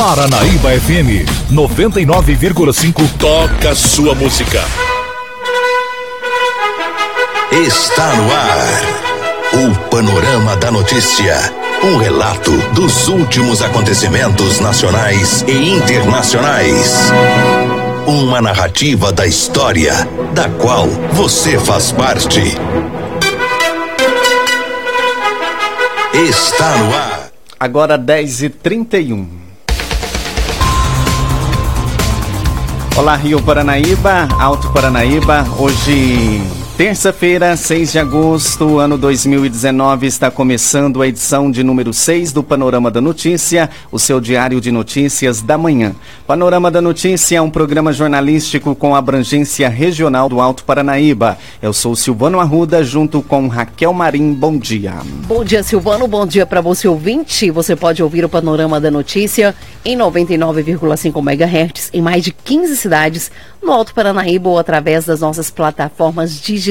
Paranaíba FM 99,5 toca sua música. Está no ar o Panorama da Notícia. Um relato dos últimos acontecimentos nacionais e internacionais. Uma narrativa da história, da qual você faz parte. Está no ar. Agora 10h31. Olá, Rio Paranaíba, Alto Paranaíba. Hoje Terça-feira, 6 de agosto, ano 2019, está começando a edição de número 6 do Panorama da Notícia, o seu diário de notícias da manhã. Panorama da Notícia é um programa jornalístico com abrangência regional do Alto Paranaíba. Eu sou Silvano Arruda, junto com Raquel Marim. Bom dia. Bom dia, Silvano. Bom dia para você ouvinte. Você pode ouvir o Panorama da Notícia em 99,5 MHz em mais de 15 cidades no Alto Paranaíba ou através das nossas plataformas digitais.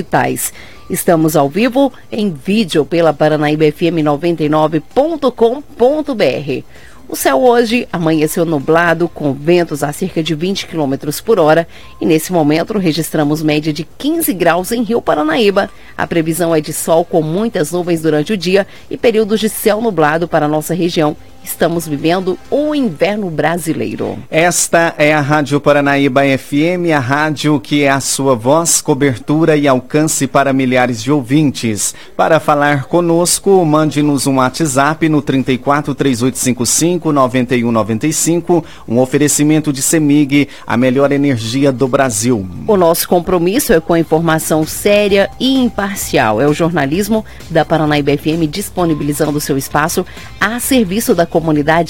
Estamos ao vivo em vídeo pela paranaíbafm99.com.br. O céu hoje amanheceu nublado, com ventos a cerca de 20 km por hora, e nesse momento registramos média de 15 graus em Rio Paranaíba. A previsão é de sol com muitas nuvens durante o dia e períodos de céu nublado para nossa região Estamos vivendo o inverno brasileiro. Esta é a Rádio Paranaíba FM, a rádio que é a sua voz, cobertura e alcance para milhares de ouvintes. Para falar conosco, mande-nos um WhatsApp no 34 3855 9195, um oferecimento de Semig, a melhor energia do Brasil. O nosso compromisso é com a informação séria e imparcial. É o jornalismo da Paranaíba FM disponibilizando seu espaço a serviço da comunidade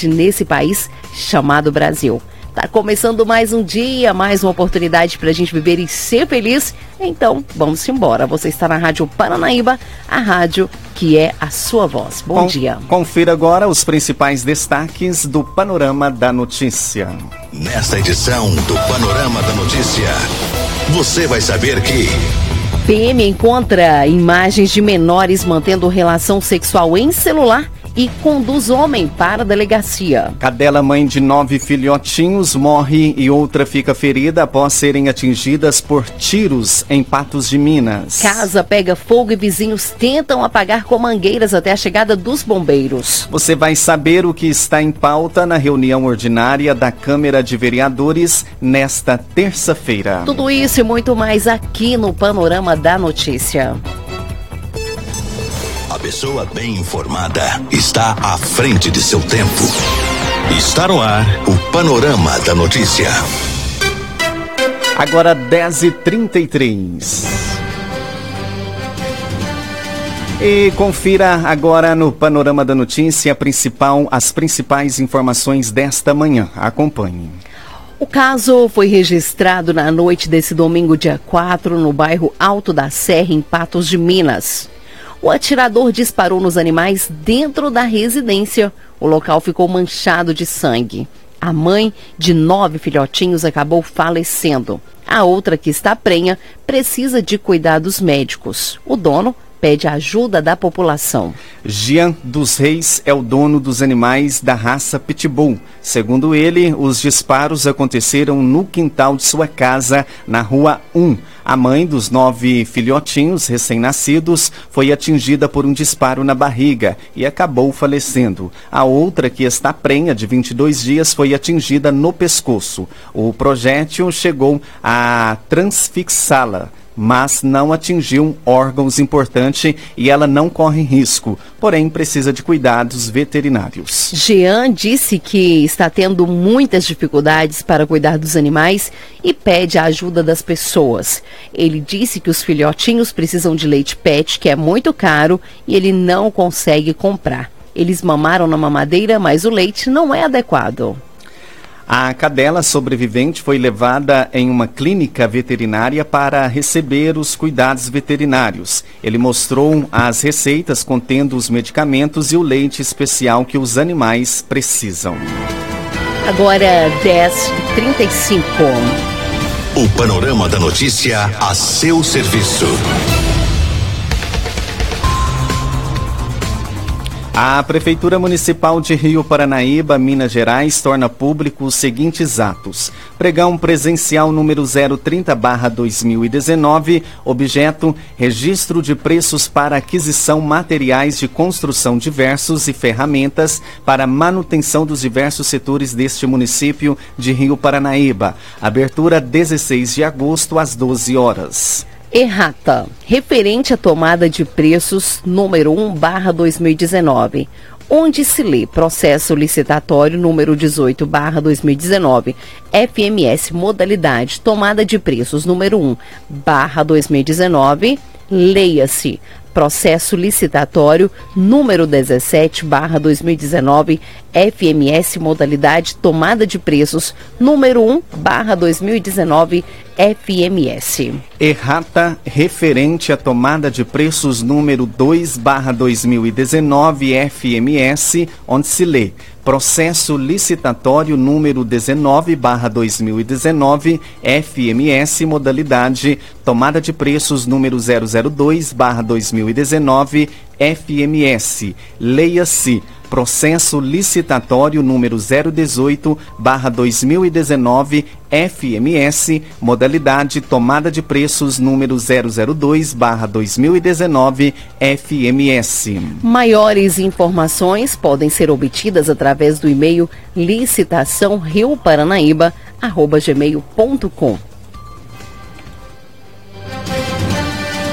nesse país chamado Brasil. Tá começando mais um dia, mais uma oportunidade para a gente viver e ser feliz. Então, vamos embora. Você está na Rádio Paranaíba, a rádio que é a sua voz. Bom Com, dia. Confira agora os principais destaques do Panorama da Notícia. Nesta edição do Panorama da Notícia, você vai saber que. PM encontra imagens de menores mantendo relação sexual em celular e conduz homem para a delegacia. Cadela, mãe de nove filhotinhos, morre e outra fica ferida após serem atingidas por tiros em Patos de Minas. Casa pega fogo e vizinhos tentam apagar com mangueiras até a chegada dos bombeiros. Você vai saber o que está em pauta na reunião ordinária da Câmara de Vereadores nesta terça-feira. Tudo isso e muito mais aqui no Panorama da Notícia. A pessoa bem informada está à frente de seu tempo. Está no ar o Panorama da Notícia. Agora 10h33. E confira agora no Panorama da Notícia principal, as principais informações desta manhã. Acompanhe. O caso foi registrado na noite desse domingo, dia 4, no bairro Alto da Serra, em Patos de Minas. O atirador disparou nos animais dentro da residência. O local ficou manchado de sangue. A mãe de nove filhotinhos acabou falecendo. A outra, que está prenha, precisa de cuidados médicos. O dono pede ajuda da população. Jean dos Reis é o dono dos animais da raça Pitbull. Segundo ele, os disparos aconteceram no quintal de sua casa, na rua 1. A mãe dos nove filhotinhos recém-nascidos foi atingida por um disparo na barriga e acabou falecendo. A outra, que está prenha de 22 dias, foi atingida no pescoço. O projétil chegou a transfixá-la mas não atingiu órgãos importantes e ela não corre risco, porém precisa de cuidados veterinários. Jean disse que está tendo muitas dificuldades para cuidar dos animais e pede a ajuda das pessoas. Ele disse que os filhotinhos precisam de leite pet, que é muito caro, e ele não consegue comprar. Eles mamaram na mamadeira, mas o leite não é adequado. A cadela sobrevivente foi levada em uma clínica veterinária para receber os cuidados veterinários. Ele mostrou as receitas contendo os medicamentos e o leite especial que os animais precisam. Agora 10h35. O panorama da notícia a seu serviço. A Prefeitura Municipal de Rio Paranaíba, Minas Gerais, torna público os seguintes atos. Pregão presencial número 030-2019, objeto registro de preços para aquisição materiais de construção diversos e ferramentas para manutenção dos diversos setores deste município de Rio Paranaíba. Abertura 16 de agosto às 12 horas. Errata, referente à tomada de preços número 1 barra 2019, onde se lê processo licitatório número 18 barra 2019, FMS modalidade tomada de preços número 1 barra 2019, leia-se processo licitatório número 17 2019 FMS modalidade tomada de preços número 1 2019 FMS. Errata referente à tomada de preços número 2 2019 FMS, onde se lê processo licitatório número 19 2019 FMS modalidade tomada de preços número 002 2019 FMS. Leia-se processo licitatório número 018/2019 FMS, modalidade tomada de preços número 002/2019 FMS. Maiores informações podem ser obtidas através do e-mail licitaçãorioparanaíba@gmail.com.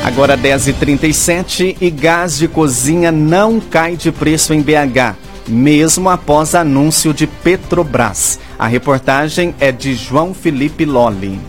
Agora 10h37 e gás de cozinha não cai de preço em BH, mesmo após anúncio de Petrobras. A reportagem é de João Felipe Lolli.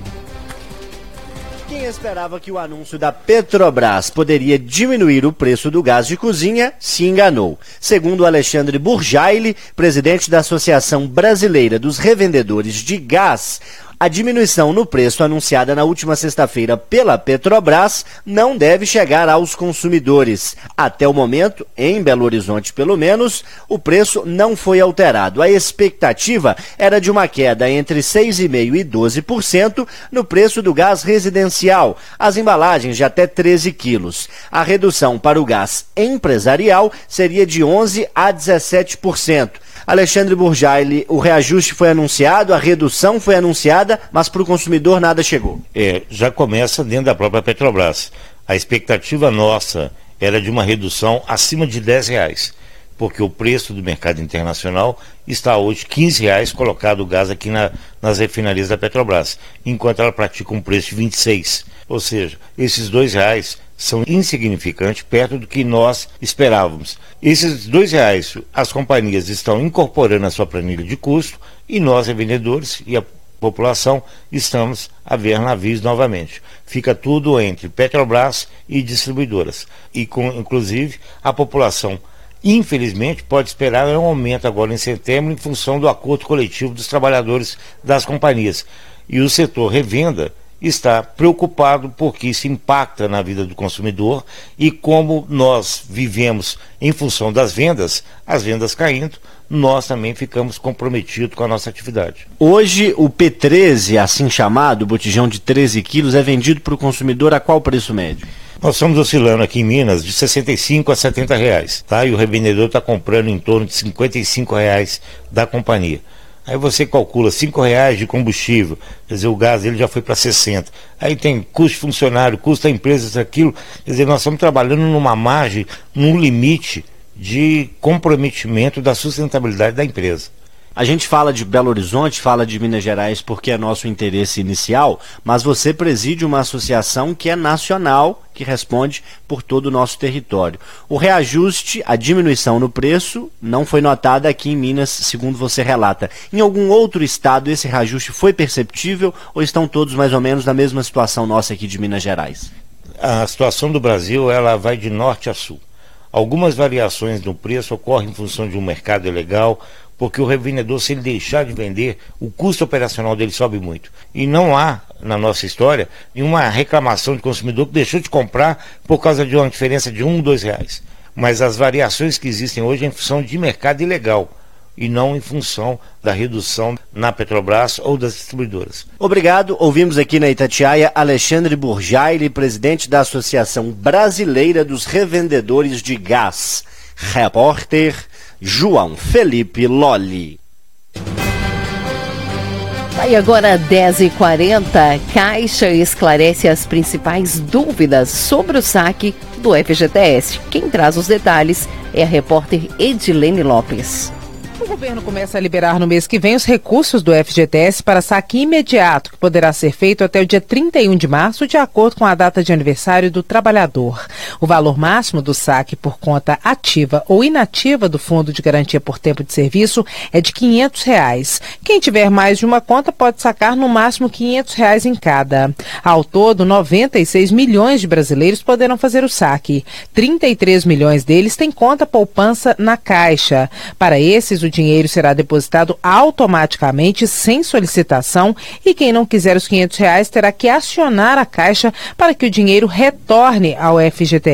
Quem esperava que o anúncio da Petrobras poderia diminuir o preço do gás de cozinha se enganou. Segundo Alexandre Burjaile, presidente da Associação Brasileira dos Revendedores de Gás, a diminuição no preço anunciada na última sexta-feira pela Petrobras não deve chegar aos consumidores. Até o momento, em Belo Horizonte pelo menos, o preço não foi alterado. A expectativa era de uma queda entre 6,5% e 12% no preço do gás residencial, as embalagens de até 13 quilos. A redução para o gás empresarial seria de 11% a 17%. Alexandre Burjaile, o reajuste foi anunciado, a redução foi anunciada, mas para o consumidor nada chegou. É, já começa dentro da própria Petrobras. A expectativa nossa era de uma redução acima de 10 reais, porque o preço do mercado internacional está hoje 15 reais colocado o gás aqui na, nas refinarias da Petrobras, enquanto ela pratica um preço de 26. Ou seja, esses dois reais são insignificantes perto do que nós esperávamos. Esses dois reais as companhias estão incorporando à sua planilha de custo e nós, vendedores e a população, estamos a ver navios novamente. Fica tudo entre Petrobras e distribuidoras. E com, inclusive, a população, infelizmente, pode esperar um aumento agora em setembro em função do acordo coletivo dos trabalhadores das companhias. E o setor revenda está preocupado porque isso impacta na vida do consumidor e como nós vivemos em função das vendas, as vendas caindo, nós também ficamos comprometidos com a nossa atividade. Hoje o P13, assim chamado, botijão de 13 quilos, é vendido para o consumidor a qual preço médio? Nós estamos oscilando aqui em Minas de 65 a 70 reais, tá? E o revendedor está comprando em torno de 55 reais da companhia. Aí você calcula cinco reais de combustível, quer dizer, o gás ele já foi para 60. Aí tem custo funcionário, custo da empresa, aquilo. Quer dizer, nós estamos trabalhando numa margem, num limite de comprometimento da sustentabilidade da empresa. A gente fala de Belo Horizonte, fala de Minas Gerais porque é nosso interesse inicial, mas você preside uma associação que é nacional, que responde por todo o nosso território. O reajuste, a diminuição no preço, não foi notada aqui em Minas, segundo você relata. Em algum outro estado esse reajuste foi perceptível ou estão todos mais ou menos na mesma situação nossa aqui de Minas Gerais? A situação do Brasil, ela vai de norte a sul. Algumas variações no preço ocorrem em função de um mercado ilegal, porque o revendedor, se ele deixar de vender, o custo operacional dele sobe muito. E não há, na nossa história, nenhuma reclamação de consumidor que deixou de comprar por causa de uma diferença de um, dois reais. Mas as variações que existem hoje é em função de mercado ilegal e não em função da redução na Petrobras ou das distribuidoras. Obrigado. Ouvimos aqui na Itatiaia Alexandre Burjaile, presidente da Associação Brasileira dos Revendedores de Gás. Repórter João Felipe Lolli. E agora 10h40, Caixa esclarece as principais dúvidas sobre o saque do FGTS. Quem traz os detalhes é a repórter Edilene Lopes. O governo começa a liberar no mês que vem os recursos do FGTS para saque imediato, que poderá ser feito até o dia 31 de março, de acordo com a data de aniversário do trabalhador. O valor máximo do saque por conta ativa ou inativa do Fundo de Garantia por Tempo de Serviço é de 500 reais. Quem tiver mais de uma conta pode sacar no máximo 500 reais em cada. Ao todo, 96 milhões de brasileiros poderão fazer o saque. 33 milhões deles têm conta poupança na Caixa. Para esses, o dinheiro será depositado automaticamente sem solicitação e quem não quiser os 500 reais terá que acionar a Caixa para que o dinheiro retorne ao FGTS.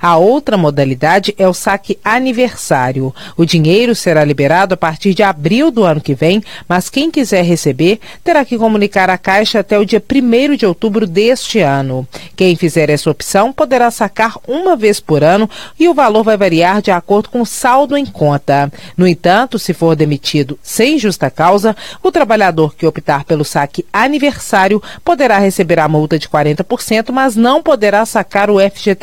A outra modalidade é o saque aniversário. O dinheiro será liberado a partir de abril do ano que vem, mas quem quiser receber terá que comunicar à Caixa até o dia 1 de outubro deste ano. Quem fizer essa opção poderá sacar uma vez por ano e o valor vai variar de acordo com o saldo em conta. No entanto, entanto, se for demitido sem justa causa, o trabalhador que optar pelo saque aniversário poderá receber a multa de 40%, mas não poderá sacar o FGTS.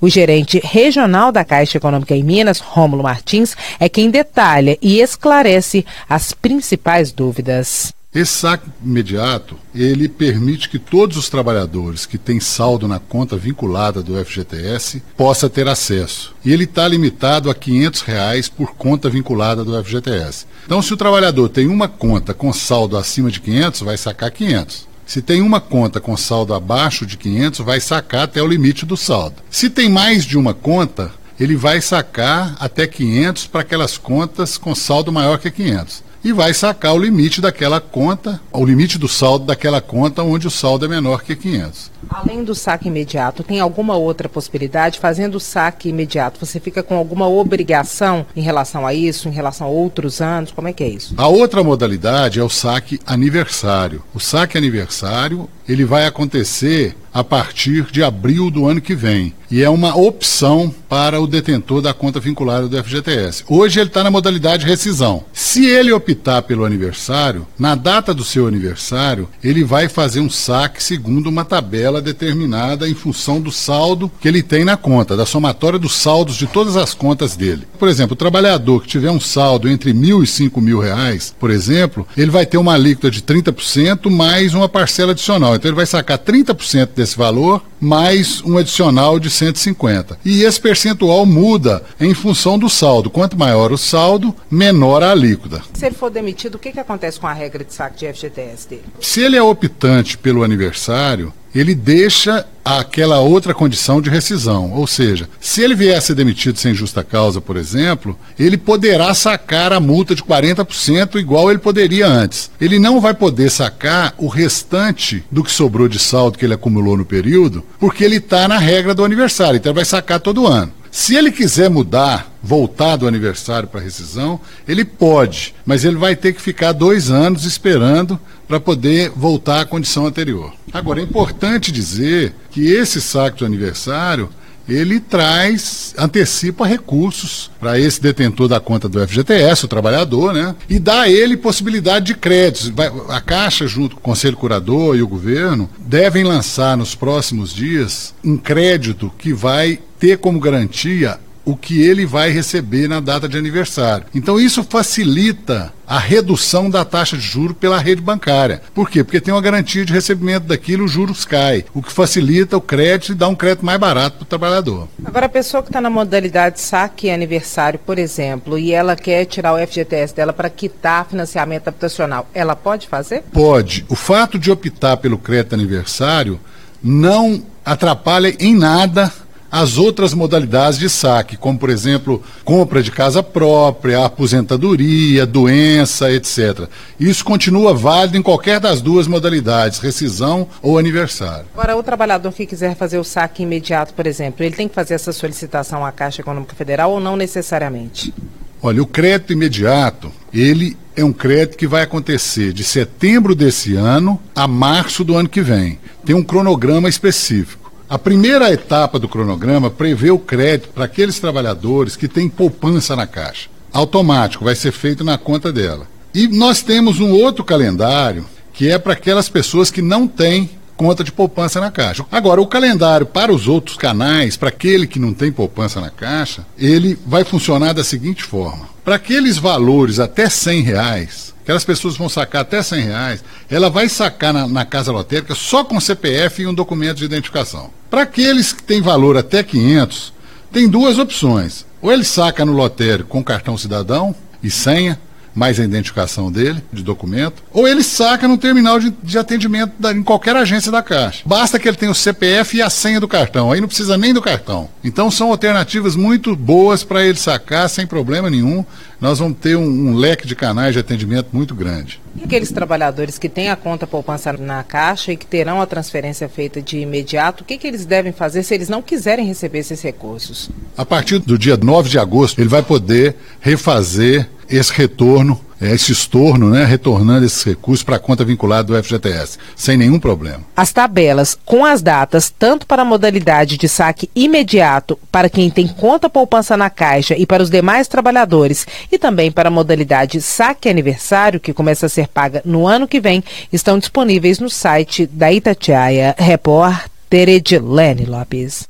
O gerente regional da Caixa Econômica em Minas, Rômulo Martins, é quem detalha e esclarece as principais dúvidas. Esse saque imediato, ele permite que todos os trabalhadores que têm saldo na conta vinculada do FGTS possa ter acesso. E ele está limitado a 500 reais por conta vinculada do FGTS. Então, se o trabalhador tem uma conta com saldo acima de 500, vai sacar 500. Se tem uma conta com saldo abaixo de 500, vai sacar até o limite do saldo. Se tem mais de uma conta, ele vai sacar até 500 para aquelas contas com saldo maior que 500 e vai sacar o limite daquela conta, o limite do saldo daquela conta onde o saldo é menor que 500. Além do saque imediato, tem alguma outra possibilidade? Fazendo o saque imediato, você fica com alguma obrigação em relação a isso, em relação a outros anos? Como é que é isso? A outra modalidade é o saque aniversário. O saque aniversário, ele vai acontecer a partir de abril do ano que vem. E é uma opção para o detentor da conta vinculada do FGTS. Hoje ele está na modalidade rescisão. Se ele optar pelo aniversário, na data do seu aniversário, ele vai fazer um saque segundo uma tabela determinada em função do saldo que ele tem na conta, da somatória dos saldos de todas as contas dele. Por exemplo, o trabalhador que tiver um saldo entre mil e cinco mil reais, por exemplo, ele vai ter uma alíquota de 30% mais uma parcela adicional. Então ele vai sacar 30% desse valor mais um adicional de 150. E esse percentual muda em função do saldo. Quanto maior o saldo, menor a alíquota. Se ele for demitido, o que, que acontece com a regra de saque de FGTS dele? Se ele é optante pelo aniversário, ele deixa aquela outra condição de rescisão. Ou seja, se ele vier a ser demitido sem justa causa, por exemplo, ele poderá sacar a multa de 40% igual ele poderia antes. Ele não vai poder sacar o restante do que sobrou de saldo que ele acumulou no período, porque ele está na regra do aniversário, então ele vai sacar todo ano. Se ele quiser mudar, voltar do aniversário para rescisão, ele pode, mas ele vai ter que ficar dois anos esperando para poder voltar à condição anterior. Agora, é importante dizer que esse saque do aniversário ele traz, antecipa recursos para esse detentor da conta do FGTS, o trabalhador, né? E dá a ele possibilidade de créditos. A Caixa, junto com o Conselho Curador e o governo, devem lançar nos próximos dias um crédito que vai ter como garantia o que ele vai receber na data de aniversário. Então isso facilita a redução da taxa de juro pela rede bancária. Por quê? Porque tem uma garantia de recebimento daquilo, os juros caem, o que facilita o crédito e dá um crédito mais barato para o trabalhador. Agora, a pessoa que está na modalidade saque aniversário, por exemplo, e ela quer tirar o FGTS dela para quitar financiamento habitacional, ela pode fazer? Pode. O fato de optar pelo crédito aniversário não atrapalha em nada as outras modalidades de saque, como por exemplo, compra de casa própria, aposentadoria, doença, etc. Isso continua válido em qualquer das duas modalidades, rescisão ou aniversário. Agora, o trabalhador que quiser fazer o saque imediato, por exemplo, ele tem que fazer essa solicitação à Caixa Econômica Federal ou não necessariamente? Olha, o crédito imediato, ele é um crédito que vai acontecer de setembro desse ano a março do ano que vem. Tem um cronograma específico. A primeira etapa do cronograma prevê o crédito para aqueles trabalhadores que têm poupança na Caixa. Automático, vai ser feito na conta dela. E nós temos um outro calendário que é para aquelas pessoas que não têm conta de poupança na Caixa. Agora, o calendário para os outros canais, para aquele que não tem poupança na Caixa, ele vai funcionar da seguinte forma. Para aqueles valores até 100 reais, aquelas pessoas vão sacar até 100 reais, ela vai sacar na, na casa lotérica só com CPF e um documento de identificação. Para aqueles que têm valor até 500, tem duas opções. Ou ele saca no lotérico com cartão cidadão e senha, mais a identificação dele, de documento, ou ele saca no terminal de, de atendimento da, em qualquer agência da Caixa. Basta que ele tenha o CPF e a senha do cartão, aí não precisa nem do cartão. Então são alternativas muito boas para ele sacar sem problema nenhum. Nós vamos ter um, um leque de canais de atendimento muito grande. E aqueles trabalhadores que têm a conta poupança na Caixa e que terão a transferência feita de imediato, o que, que eles devem fazer se eles não quiserem receber esses recursos? A partir do dia 9 de agosto, ele vai poder refazer esse retorno, é, esse estorno, né, retornando esses recursos para a conta vinculada do FGTS, sem nenhum problema. As tabelas com as datas, tanto para a modalidade de saque imediato para quem tem conta poupança na Caixa e para os demais trabalhadores, e também para a modalidade saque aniversário, que começa a ser paga no ano que vem, estão disponíveis no site da Itatiaia. Repórter Edilene Lopes.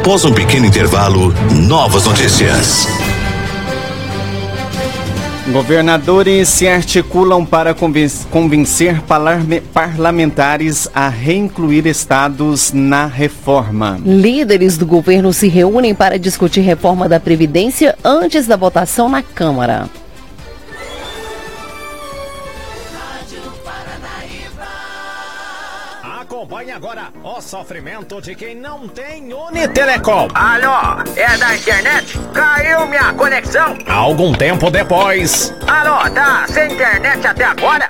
Após um pequeno intervalo, novas notícias. Governadores se articulam para convencer parlamentares a reincluir estados na reforma. Líderes do governo se reúnem para discutir reforma da Previdência antes da votação na Câmara. Acompanhe agora o sofrimento de quem não tem Unitelecom. Alô, é da internet? Caiu minha conexão? Algum tempo depois. Alô, tá sem internet até agora?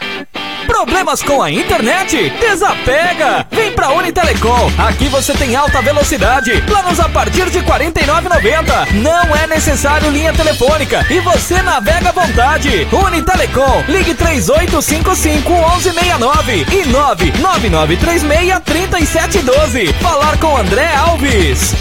Problemas com a internet? Desapega! Vem pra Unitelecom. Aqui você tem alta velocidade. Planos a partir de R$ 49,90. Não é necessário linha telefônica e você navega à vontade. Unitelecom. Ligue 3855 1169 e 99936 3712. Falar com André Alves.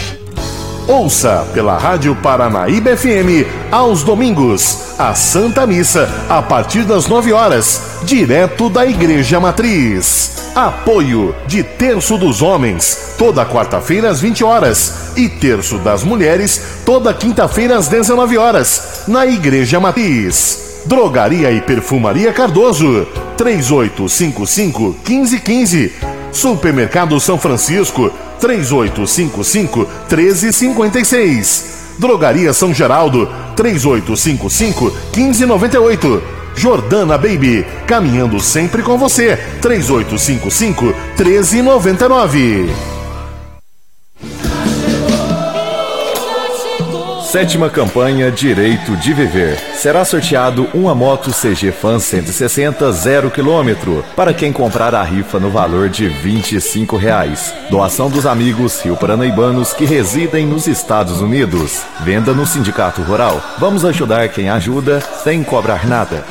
Ouça pela Rádio Paranaíba FM aos domingos a Santa Missa a partir das 9 horas, direto da Igreja Matriz. Apoio de Terço dos Homens, toda quarta-feira às 20 horas e Terço das Mulheres, toda quinta-feira às 19 horas, na Igreja Matriz. Drogaria e Perfumaria Cardoso, 3855 1515. Supermercado São Francisco, 3855 1356. Drogaria São Geraldo, 3855 1598. Jordana Baby, caminhando sempre com você, 3855 1399. Sétima campanha Direito de Viver. Será sorteado uma moto CG Fan 160 0 km para quem comprar a rifa no valor de 25 reais. Doação dos amigos rio paranaibanos que residem nos Estados Unidos. Venda no Sindicato Rural. Vamos ajudar quem ajuda sem cobrar nada.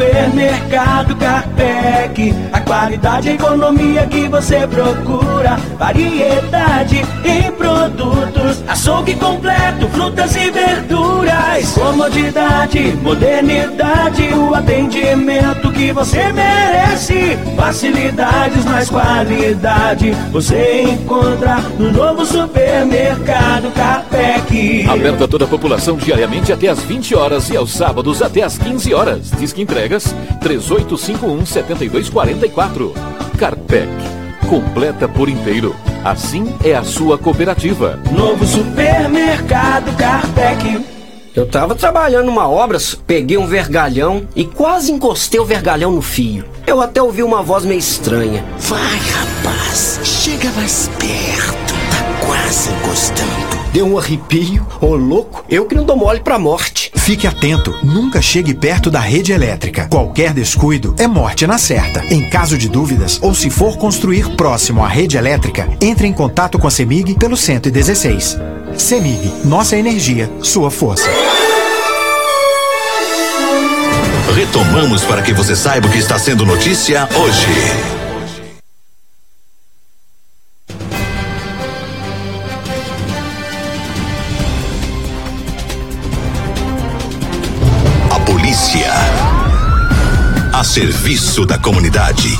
Supermercado Carpec. A qualidade e economia que você procura. Variedade em produtos. Açougue completo, frutas e verduras. Comodidade, modernidade. O atendimento que você merece. Facilidades, mais qualidade. Você encontra no novo supermercado Carpec. Aberta toda a população diariamente até às 20 horas e aos sábados até às 15 horas. Disque entregas 3851 7244. Carpec. Completa por inteiro. Assim é a sua cooperativa. Novo supermercado Carpec. Eu tava trabalhando numa obra, peguei um vergalhão e quase encostei o vergalhão no fio. Eu até ouvi uma voz meio estranha. Vai, rapaz, chega mais perto, tá quase encostando. Deu um arrepio. Ô, louco, eu que não dou mole pra morte. Fique atento, nunca chegue perto da rede elétrica. Qualquer descuido é morte na certa. Em caso de dúvidas ou se for construir próximo à rede elétrica, entre em contato com a CEMIG pelo 116. CEMIG, nossa energia, sua força. Retomamos para que você saiba o que está sendo notícia hoje. Serviço da comunidade.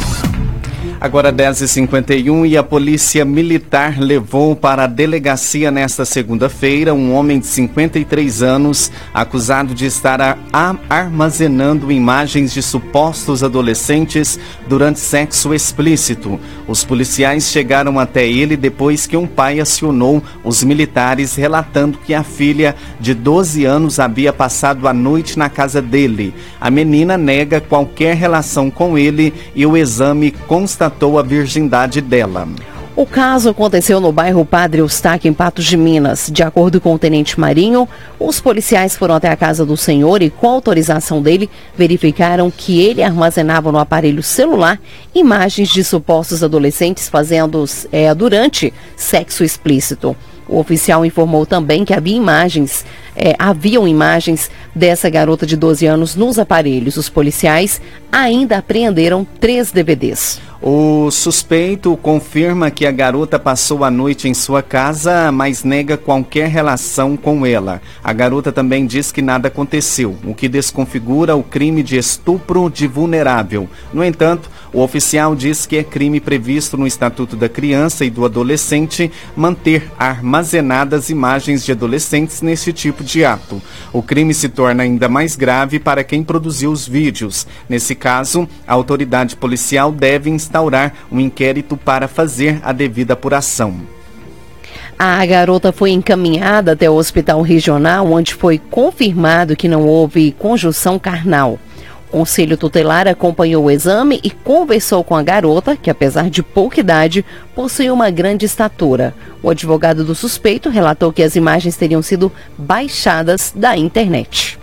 Agora 10h51 e a Polícia Militar levou para a delegacia nesta segunda-feira um homem de 53 anos acusado de estar a, a, armazenando imagens de supostos adolescentes durante sexo explícito. Os policiais chegaram até ele depois que um pai acionou os militares relatando que a filha de 12 anos havia passado a noite na casa dele. A menina nega qualquer relação com ele e o exame constatou a virgindade dela. O caso aconteceu no bairro Padre Eustáquio, em Patos de Minas. De acordo com o tenente Marinho, os policiais foram até a casa do senhor e, com autorização dele, verificaram que ele armazenava no aparelho celular imagens de supostos adolescentes fazendo é, durante sexo explícito. O oficial informou também que havia imagens, é, haviam imagens dessa garota de 12 anos nos aparelhos. Os policiais ainda apreenderam três DVDs. O suspeito confirma que a garota passou a noite em sua casa, mas nega qualquer relação com ela. A garota também diz que nada aconteceu, o que desconfigura o crime de estupro de vulnerável. No entanto, o oficial diz que é crime previsto no Estatuto da Criança e do Adolescente manter armazenadas imagens de adolescentes nesse tipo de ato. O crime se torna ainda mais grave para quem produziu os vídeos. Nesse caso, a autoridade policial deve instaurar um inquérito para fazer a devida apuração. A garota foi encaminhada até o hospital regional, onde foi confirmado que não houve conjunção carnal. Conselho Tutelar acompanhou o exame e conversou com a garota, que apesar de pouca idade, possui uma grande estatura. O advogado do suspeito relatou que as imagens teriam sido baixadas da internet.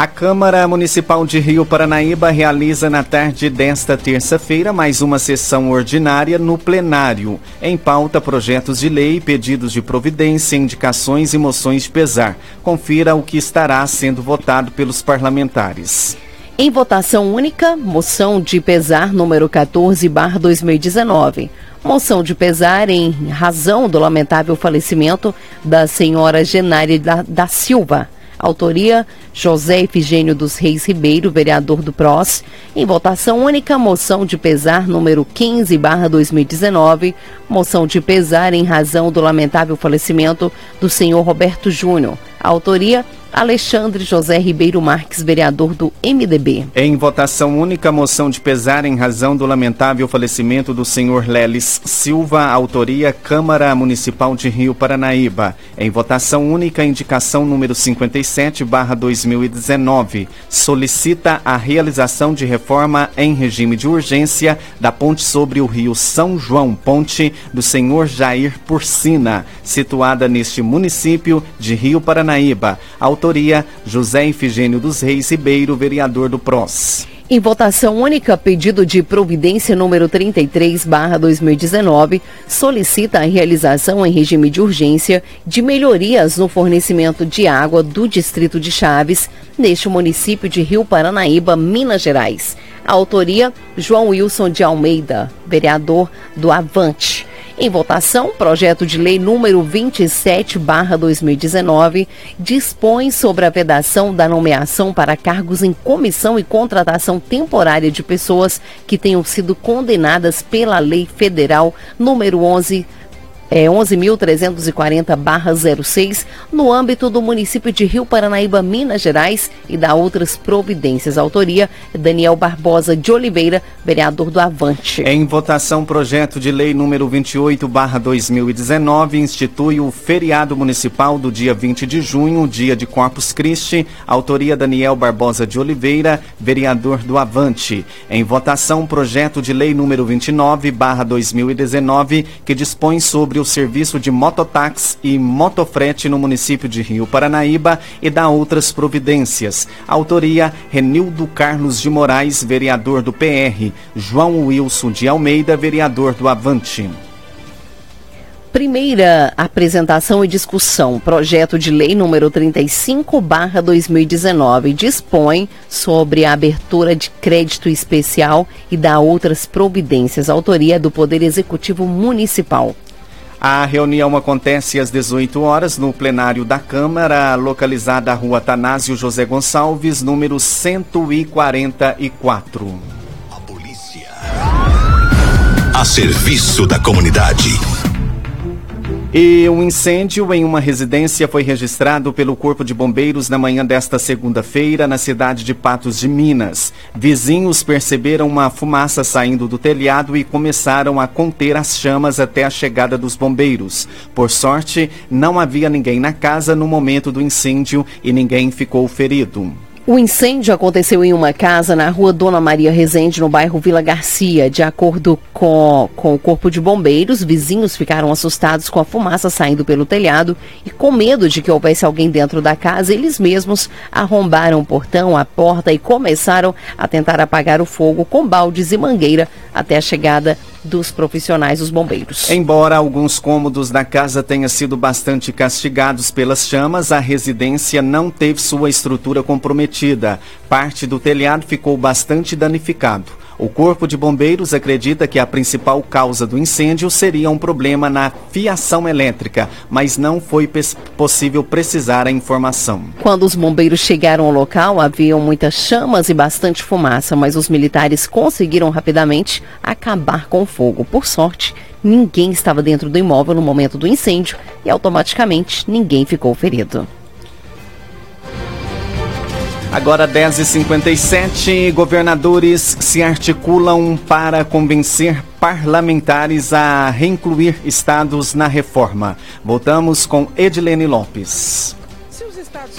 A Câmara Municipal de Rio Paranaíba realiza na tarde desta terça-feira mais uma sessão ordinária no plenário. Em pauta, projetos de lei, pedidos de providência, indicações e moções de pesar. Confira o que estará sendo votado pelos parlamentares. Em votação única, moção de pesar número 14/2019. Moção de pesar em razão do lamentável falecimento da senhora Genária da, da Silva. Autoria José Efigênio dos Reis Ribeiro, vereador do PROS. Em votação única, moção de pesar número 15, barra 2019. Moção de pesar em razão do lamentável falecimento do senhor Roberto Júnior. Autoria Alexandre José Ribeiro Marques, vereador do MDB. Em votação única, moção de pesar em razão do lamentável falecimento do senhor Lelis Silva, autoria Câmara Municipal de Rio Paranaíba. Em votação única, indicação número 57, barra 2019, solicita a realização de reforma em regime de urgência da ponte sobre o rio São João, ponte do senhor Jair Porcina, situada neste município de Rio Paranaíba. Autoria José Ifigênio dos Reis Ribeiro, vereador do PROS. Em votação única, pedido de providência número 33, barra 2019, solicita a realização em regime de urgência de melhorias no fornecimento de água do Distrito de Chaves, neste município de Rio Paranaíba, Minas Gerais. A autoria, João Wilson de Almeida, vereador do Avante. Em votação, projeto de lei número 27/2019 dispõe sobre a vedação da nomeação para cargos em comissão e contratação temporária de pessoas que tenham sido condenadas pela Lei Federal número 11 é, 11.340-06, no âmbito do município de Rio Paranaíba, Minas Gerais, e da outras providências. Autoria, Daniel Barbosa de Oliveira, vereador do Avante. Em votação, projeto de lei número 28-2019 institui o feriado municipal do dia 20 de junho, dia de Corpus Christi. Autoria, Daniel Barbosa de Oliveira, vereador do Avante. Em votação, projeto de lei número 29-2019, que dispõe sobre o serviço de mototáxi e motofrete no município de Rio Paranaíba e dá outras providências. Autoria Renildo Carlos de Moraes, vereador do PR, João Wilson de Almeida, vereador do Avante. Primeira apresentação e discussão. Projeto de lei número 35/2019 dispõe sobre a abertura de crédito especial e dá outras providências. Autoria do Poder Executivo Municipal. A reunião acontece às 18 horas no plenário da Câmara, localizada à Rua Tanásio José Gonçalves, número 144. A polícia. A serviço da comunidade. E um incêndio em uma residência foi registrado pelo Corpo de Bombeiros na manhã desta segunda-feira na cidade de Patos de Minas. Vizinhos perceberam uma fumaça saindo do telhado e começaram a conter as chamas até a chegada dos bombeiros. Por sorte, não havia ninguém na casa no momento do incêndio e ninguém ficou ferido. O incêndio aconteceu em uma casa na rua Dona Maria Rezende, no bairro Vila Garcia. De acordo com, com o Corpo de Bombeiros, vizinhos ficaram assustados com a fumaça saindo pelo telhado e com medo de que houvesse alguém dentro da casa, eles mesmos arrombaram o portão, a porta e começaram a tentar apagar o fogo com baldes e mangueira até a chegada dos profissionais dos bombeiros. Embora alguns cômodos da casa tenham sido bastante castigados pelas chamas, a residência não teve sua estrutura comprometida. Parte do telhado ficou bastante danificado. O Corpo de Bombeiros acredita que a principal causa do incêndio seria um problema na fiação elétrica, mas não foi possível precisar a informação. Quando os bombeiros chegaram ao local, haviam muitas chamas e bastante fumaça, mas os militares conseguiram rapidamente acabar com o fogo. Por sorte, ninguém estava dentro do imóvel no momento do incêndio e automaticamente ninguém ficou ferido. Agora 10h57, governadores se articulam para convencer parlamentares a reincluir estados na reforma. Voltamos com Edilene Lopes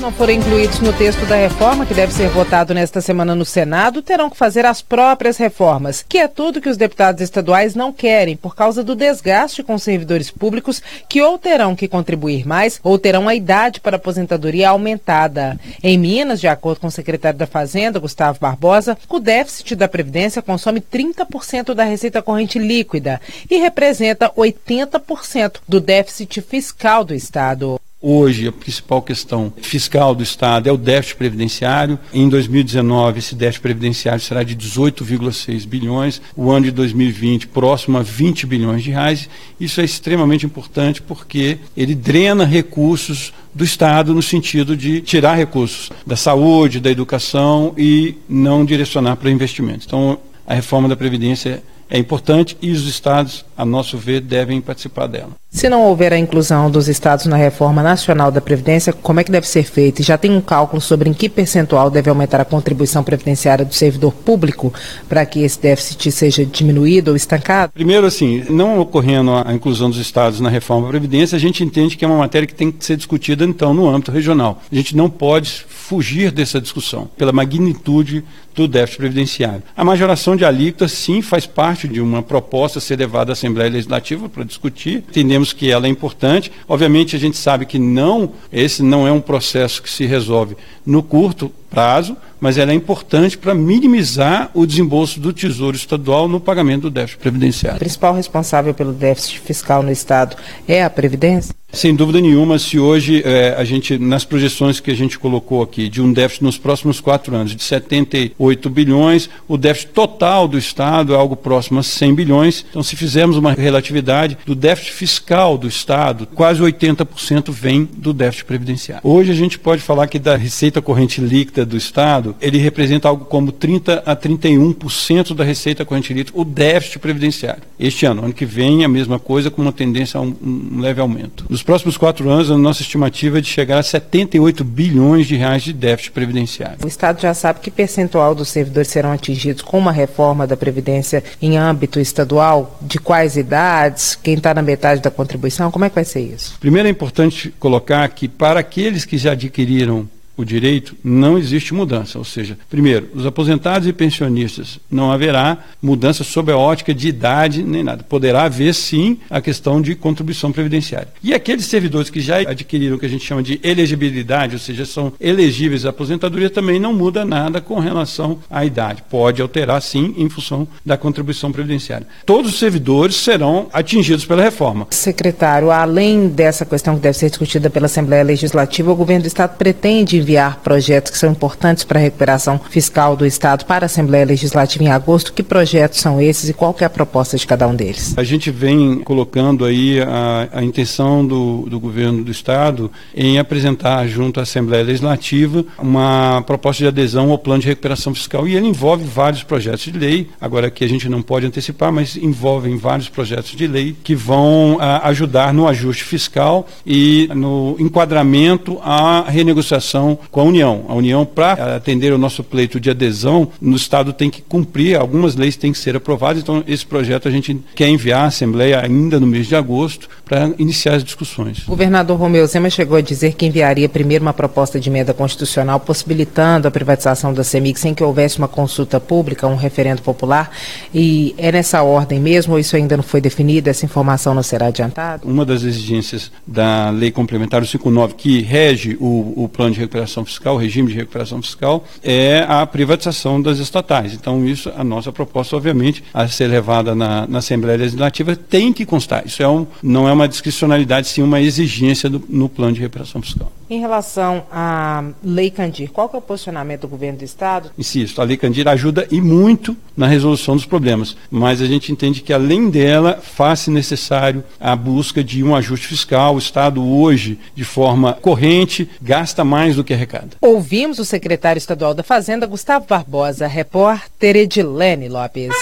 não forem incluídos no texto da reforma, que deve ser votado nesta semana no Senado, terão que fazer as próprias reformas, que é tudo que os deputados estaduais não querem, por causa do desgaste com servidores públicos que ou terão que contribuir mais ou terão a idade para aposentadoria aumentada. Em Minas, de acordo com o secretário da Fazenda, Gustavo Barbosa, o déficit da Previdência consome 30% da receita corrente líquida e representa 80% do déficit fiscal do Estado. Hoje, a principal questão fiscal do Estado é o déficit previdenciário. Em 2019, esse déficit previdenciário será de 18,6 bilhões. O ano de 2020, próximo a 20 bilhões de reais. Isso é extremamente importante porque ele drena recursos do Estado no sentido de tirar recursos da saúde, da educação e não direcionar para investimentos. Então, a reforma da Previdência é importante e os estados, a nosso ver, devem participar dela. Se não houver a inclusão dos estados na reforma nacional da Previdência, como é que deve ser feito? E já tem um cálculo sobre em que percentual deve aumentar a contribuição previdenciária do servidor público para que esse déficit seja diminuído ou estancado? Primeiro, assim, não ocorrendo a inclusão dos estados na reforma da Previdência, a gente entende que é uma matéria que tem que ser discutida, então, no âmbito regional. A gente não pode fugir dessa discussão, pela magnitude do déficit previdenciário. A majoração de alíquotas, sim, faz parte de uma proposta a ser levada à Assembleia Legislativa para discutir. Entendemos que ela é importante. Obviamente, a gente sabe que não, esse não é um processo que se resolve no curto prazo, mas ela é importante para minimizar o desembolso do Tesouro Estadual no pagamento do déficit previdenciário. O principal responsável pelo déficit fiscal no Estado é a Previdência? Sem dúvida nenhuma, se hoje é, a gente, nas projeções que a gente colocou aqui, de um déficit nos próximos quatro anos de 78 bilhões, o déficit total do Estado é algo próximo a 100 bilhões. Então, se fizermos uma relatividade do déficit fiscal do Estado, quase 80% vem do déficit previdenciário. Hoje a gente pode falar que da receita corrente líquida do Estado, ele representa algo como 30 a 31% da receita corrente líquida, o déficit previdenciário. Este ano, ano que vem, a mesma coisa, com uma tendência a um, um leve aumento. Nos próximos quatro anos, a nossa estimativa é de chegar a 78 bilhões de reais de déficit previdenciário. O Estado já sabe que percentual dos servidores serão atingidos com uma reforma da Previdência em âmbito estadual? De quais idades? Quem está na metade da contribuição? Como é que vai ser isso? Primeiro é importante colocar que para aqueles que já adquiriram o direito, não existe mudança. Ou seja, primeiro, os aposentados e pensionistas não haverá mudança sob a ótica de idade nem nada. Poderá haver sim a questão de contribuição previdenciária. E aqueles servidores que já adquiriram o que a gente chama de elegibilidade, ou seja, são elegíveis à aposentadoria, também não muda nada com relação à idade. Pode alterar sim em função da contribuição previdenciária. Todos os servidores serão atingidos pela reforma. Secretário, além dessa questão que deve ser discutida pela Assembleia Legislativa, o governo do Estado pretende enviar projetos que são importantes para a recuperação fiscal do Estado para a Assembleia Legislativa em agosto. Que projetos são esses e qual é a proposta de cada um deles? A gente vem colocando aí a, a intenção do, do governo do Estado em apresentar junto à Assembleia Legislativa uma proposta de adesão ao plano de recuperação fiscal e ele envolve vários projetos de lei, agora que a gente não pode antecipar, mas envolvem vários projetos de lei que vão a, ajudar no ajuste fiscal e no enquadramento à renegociação com a União. A União, para atender o nosso pleito de adesão, no Estado tem que cumprir, algumas leis têm que ser aprovadas, então esse projeto a gente quer enviar à Assembleia ainda no mês de agosto para iniciar as discussões. O governador Romeu Zema chegou a dizer que enviaria primeiro uma proposta de emenda constitucional possibilitando a privatização da CEMIG sem que houvesse uma consulta pública, um referendo popular, e é nessa ordem mesmo ou isso ainda não foi definido, essa informação não será adiantada? Uma das exigências da Lei Complementar 59, que rege o, o plano de recuperação fiscal, o regime de recuperação fiscal, é a privatização das estatais. Então, isso, a nossa proposta, obviamente, a ser levada na, na Assembleia Legislativa, tem que constar. Isso é um, não é uma discricionalidade, sim uma exigência do, no plano de recuperação fiscal. Em relação à Lei Candir, qual é o posicionamento do governo do Estado? Insisto, a Lei Candir ajuda e muito na resolução dos problemas, mas a gente entende que, além dela, faz necessário a busca de um ajuste fiscal. O Estado, hoje, de forma corrente, gasta mais do que arrecada. Ouvimos o secretário estadual da Fazenda, Gustavo Barbosa, repórter Edilene Lopes.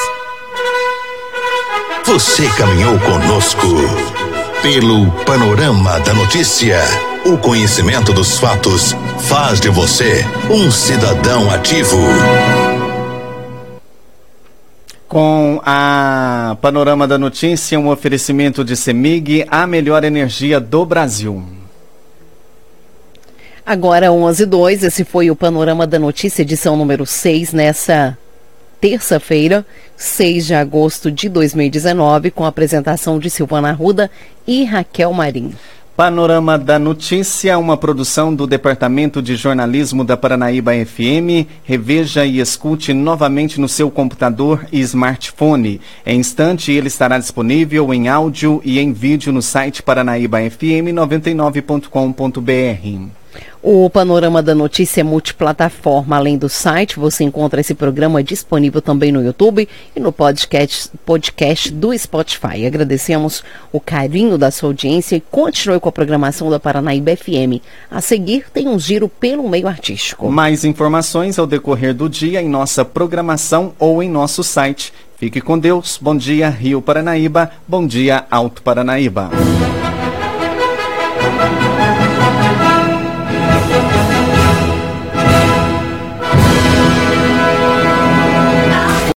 Você caminhou conosco pelo panorama da notícia. O conhecimento dos fatos faz de você um cidadão ativo. Com a Panorama da Notícia, um oferecimento de Semig, a melhor energia do Brasil. Agora 11 2, esse foi o Panorama da Notícia, edição número 6, nessa terça-feira, 6 de agosto de 2019, com a apresentação de Silvana Arruda e Raquel Marim. Panorama da Notícia, uma produção do Departamento de Jornalismo da Paranaíba FM. Reveja e escute novamente no seu computador e smartphone. Em instante, ele estará disponível em áudio e em vídeo no site paranaíbafm99.com.br. O Panorama da Notícia é multiplataforma. Além do site, você encontra esse programa disponível também no YouTube e no podcast, podcast do Spotify. Agradecemos o carinho da sua audiência e continue com a programação da Paranaíba FM. A seguir, tem um giro pelo meio artístico. Mais informações ao decorrer do dia em nossa programação ou em nosso site. Fique com Deus. Bom dia, Rio Paranaíba. Bom dia, Alto Paranaíba.